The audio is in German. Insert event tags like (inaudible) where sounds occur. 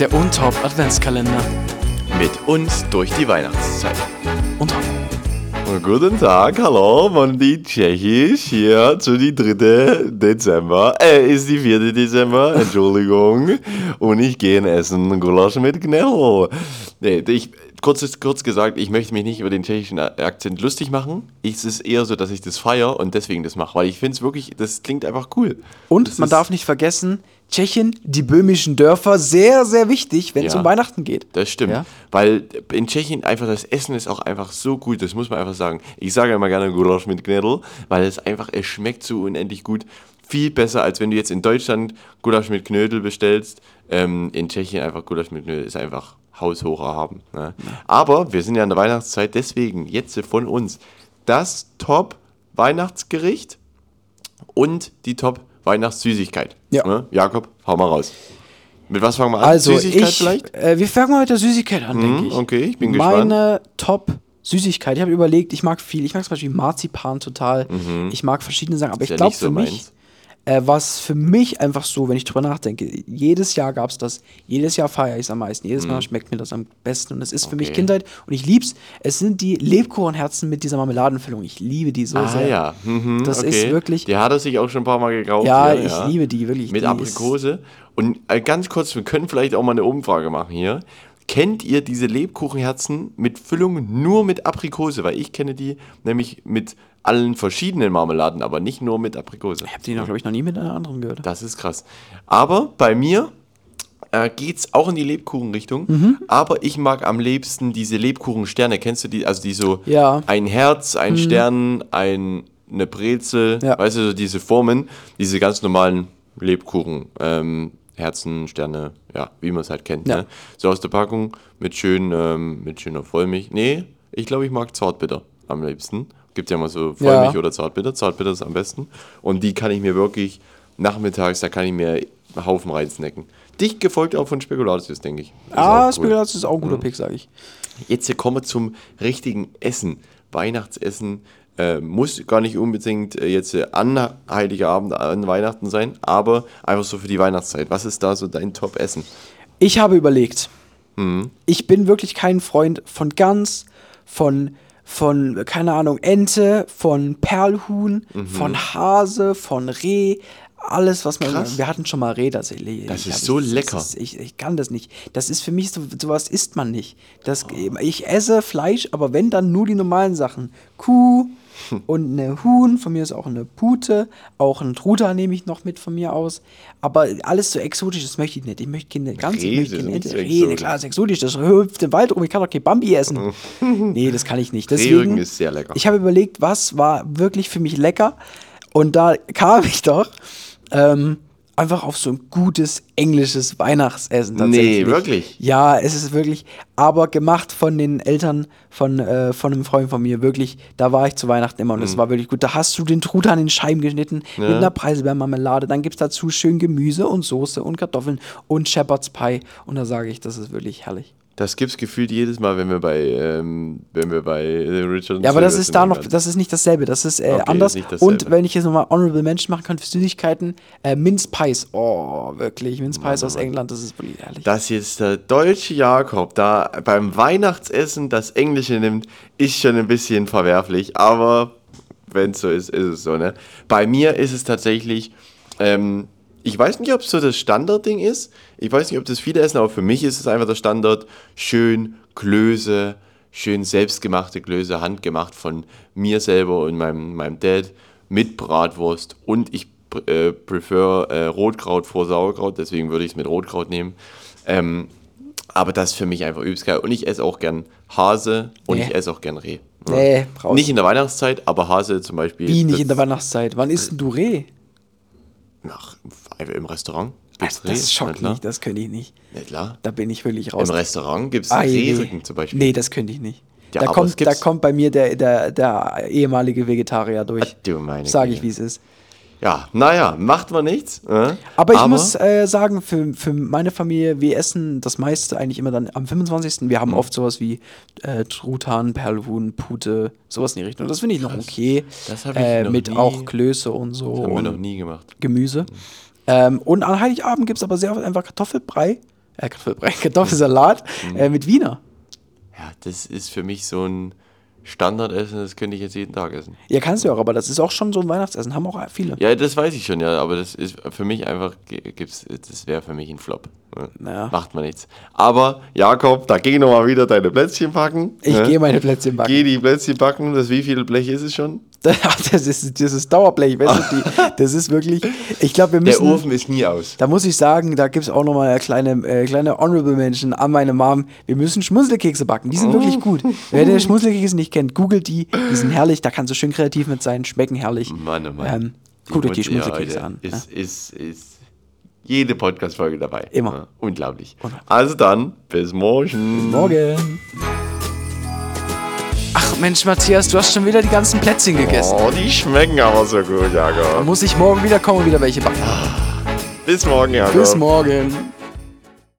Der Untop Adventskalender. Mit uns durch die Weihnachtszeit. Und Guten Tag, hallo, Mondi Tschechisch hier zu die dritte Dezember. Äh, ist die vierte Dezember, (laughs) Entschuldigung. Und ich gehe in Essen Gulasch mit Knell. Nee, ich, kurz, kurz gesagt, ich möchte mich nicht über den tschechischen Akzent lustig machen. Es ist eher so, dass ich das feiere und deswegen das mache, weil ich finde es wirklich, das klingt einfach cool. Und das man darf nicht vergessen, Tschechien, die böhmischen Dörfer, sehr, sehr wichtig, wenn es Ja. um Weihnachten geht. Das stimmt. Ja? Weil in Tschechien einfach das Essen ist auch einfach so gut, das muss man einfach sagen. Ich sage immer gerne Gulasch mit Knödel, weil es einfach, es schmeckt so unendlich gut. Viel besser, als wenn du jetzt in Deutschland Gulasch mit Knödel bestellst. Ähm, in Tschechien einfach Gulasch mit Knödel ist einfach haushoch erhaben. Ne? Aber wir sind ja in der Weihnachtszeit, deswegen jetzt von uns das Top-Weihnachtsgericht und die Top-Weihnachtssüßigkeit. Ja. Ne? Jakob, hau mal raus. Mit was fangen wir an? Also, Süßigkeit ich, vielleicht? äh, wir fangen mal mit der Süßigkeit an, denke ich. okay, ich bin gespannt. Meine Top-Süßigkeit, ich habe überlegt, ich mag viel. Ich mag zum Beispiel Marzipan total. Ich mag verschiedene Sachen, aber Ist ich ja glaube so für mich, meins. Äh, was für mich einfach so, wenn ich drüber nachdenke, jedes Jahr gab es das, jedes Jahr feiere ich es am meisten, jedes Mal schmeckt mir das am besten und es ist für mich Mhm. Okay. Kindheit und ich lieb's. Es sind die Lebkuchenherzen mit dieser Marmeladenfüllung. Ich liebe die so Ah sehr. ja, mhm, Das okay. ist wirklich. Die hat er sich auch schon ein paar Mal gekauft. Ja, hier, ich liebe die, wirklich. Mit Die Aprikose. Und äh, ganz kurz, wir können vielleicht auch mal eine Umfrage machen hier. Kennt ihr diese Lebkuchenherzen mit Füllung nur mit Aprikose? Weil ich kenne die nämlich mit allen verschiedenen Marmeladen, aber nicht nur mit Aprikose. Ich habe die noch, glaube ich, noch nie mit einer anderen gehört. Das ist krass. Aber bei mir äh, geht es auch in die Lebkuchenrichtung. Mhm. Aber ich mag am liebsten diese Lebkuchensterne. Kennst du die? Also die so Ja. Mhm. ein Herz, ein Stern, ein, eine Brezel. Ja. Weißt du, so diese Formen, diese ganz normalen Lebkuchen. Ähm, Herzen, Sterne, ja, wie man es halt kennt. Ja. Ne? So aus der Packung mit, schön, ähm, mit schöner Vollmilch. Nee, ich glaube, ich mag Zartbitter am liebsten. Gibt ja mal so Vollmilch Ja. oder Zartbitter. Zartbitter ist am besten. Und die kann ich mir wirklich nachmittags, da kann ich mir einen Haufen reinsnacken. Dicht gefolgt auch von Spekulatius, denke ich. Ist Ah, cool. Spekulatius ist auch ein guter Pick, sage ich. Jetzt hier kommen wir zum richtigen Essen. Weihnachtsessen äh, muss gar nicht unbedingt äh, jetzt äh, an Heiligabend, an Weihnachten sein, aber einfach so für die Weihnachtszeit. Was ist da so dein Top-Essen? Ich habe überlegt. Mhm. Ich bin wirklich kein Freund von Gans, von, von, keine Ahnung, Ente, von Perlhuhn, Mhm. von Hase, von Reh. Alles, was man. Krass. Wir hatten schon mal Reh, das, ich, Das ist so ich, lecker. Das ist, ich, ich kann das nicht. Das ist für mich so, sowas isst man nicht. Das, Ich esse Fleisch, aber wenn dann nur die normalen Sachen. Kuh und eine Huhn, von mir ist auch eine Pute, auch ein Truthahn nehme ich noch mit von mir aus. Aber alles so exotisch, das möchte ich nicht. Ich möchte keine Gans, ich Reh möchte keine Ente. exotisch. klar, ist exotisch, das hüpft im Wald rum, ich kann doch kein Bambi essen. (laughs) nee, das kann ich nicht. Deswegen, ist sehr lecker. Ich habe überlegt, was war wirklich für mich lecker und da kam ich doch ähm, einfach auf so ein gutes englisches Weihnachtsessen tatsächlich. Nee, wirklich? Ja, es ist wirklich, aber gemacht von den Eltern von, äh, von einem Freund von mir, wirklich, da war ich zu Weihnachten immer und Mhm. es war wirklich gut. Da hast du den Truthahn in Scheiben geschnitten mit einer Preiselbeermarmelade, dann gibt es dazu schön Gemüse und Soße und Kartoffeln und Shepherd's Pie und da sage ich, das ist wirklich herrlich. Das gibt's gefühlt jedes Mal, wenn wir bei, ähm, wenn wir bei äh, Richard Ja, aber das ist da noch, alles. das ist nicht dasselbe, das ist äh, Okay, anders. ist. Und wenn ich jetzt nochmal Honorable Mention machen kann für Süßigkeiten, äh, Mince Pies. Oh, wirklich, Mince Pies aus England, das ist wirklich herrlich. Dass jetzt der deutsche Jakob da beim Weihnachtsessen das Englische nimmt, ist schon ein bisschen verwerflich, aber wenn es so ist, ist es so, ne? Bei mir ist es tatsächlich, ähm, ich weiß nicht, ob es so das Standardding ist, ich weiß nicht, ob das viele essen, aber für mich ist es einfach der Standard, schön Klöße, schön selbstgemachte Klöße, handgemacht von mir selber und meinem, meinem Dad mit Bratwurst und ich äh, prefer äh, Rotkraut vor Sauerkraut, deswegen würde ich es mit Rotkraut nehmen. Ähm, aber das ist für mich einfach übelst geil. Und ich esse auch gern Hase und Nee. ich esse auch gern Reh. Nee, raus. Nicht in der Weihnachtszeit, aber Hase zum Beispiel. Wie nicht in der Weihnachtszeit? Wann isst denn du Reh? Ach, einfach im Restaurant. Also, gibt's Reh, das schockt klar. mich, das könnte ich nicht. Na klar. Da bin ich wirklich raus. Im Restaurant gibt es. Rehrücken zum Beispiel. Nee, das könnte ich nicht. Ja, da, aber kommt, da kommt bei mir der, der, der ehemalige Vegetarier durch. Ach, du meine Sage ich, wie es ist. Ja, naja, macht man nichts. Äh? Aber ich muss äh, sagen, für, für meine Familie, wir essen das meiste eigentlich immer dann am 25. Wir Mhm. haben oft sowas wie äh, Truthahn, Perlhuhn, Pute, sowas in die Richtung. Das finde ich noch okay. Das hab ich äh, noch mit nie- auch Klöße und so. haben wir noch nie gemacht. Gemüse. Ähm, und an Heiligabend gibt es aber sehr oft einfach Kartoffelbrei. Äh, Kartoffelbrei, (laughs) Kartoffelsalat Mhm. äh, mit Wiener. Ja, das ist für mich so ein Standardessen, das könnte ich jetzt jeden Tag essen. Ja, kannst du auch, aber das ist auch schon so ein Weihnachtsessen. Haben auch viele. Ja, das weiß ich schon, ja, aber das ist für mich einfach, gibt's, das wäre für mich ein Flop. ne? Ja. Macht man nichts. Aber, Jakob, da geh noch mal wieder deine Plätzchen backen. Ich ne? gehe meine Plätzchen backen. Geh die Plätzchen backen. Das wie viel Blech ist es schon? (laughs) Das ist dieses Dauerblech, weißt du, die, (laughs) das ist wirklich, ich glaube, wir Der müssen, Ofen ist nie aus. da muss ich sagen, da gibt es auch nochmal kleine, äh, kleine Honorable Menschen an meine Mom. Wir müssen Schmunzelkekse backen, die sind wirklich Oh. gut. Wer der Schmunzelkekse nicht kennt, googelt die, die sind herrlich, da kannst du schön kreativ mit sein, schmecken herrlich. Mann, oh Mann. Ähm, guckt euch die ja, Schmunzelkekse Leute, an. Ist, ist, ist jede Podcast-Folge dabei. Immer. Ja, unglaublich. Also dann, bis morgen. Morgen. Mensch, Matthias, du hast schon wieder die ganzen Plätzchen gegessen. Oh, die schmecken aber so gut, Jakob. muss ich morgen wieder kommen und wieder welche backen. Bis morgen, Jakob. Bis morgen.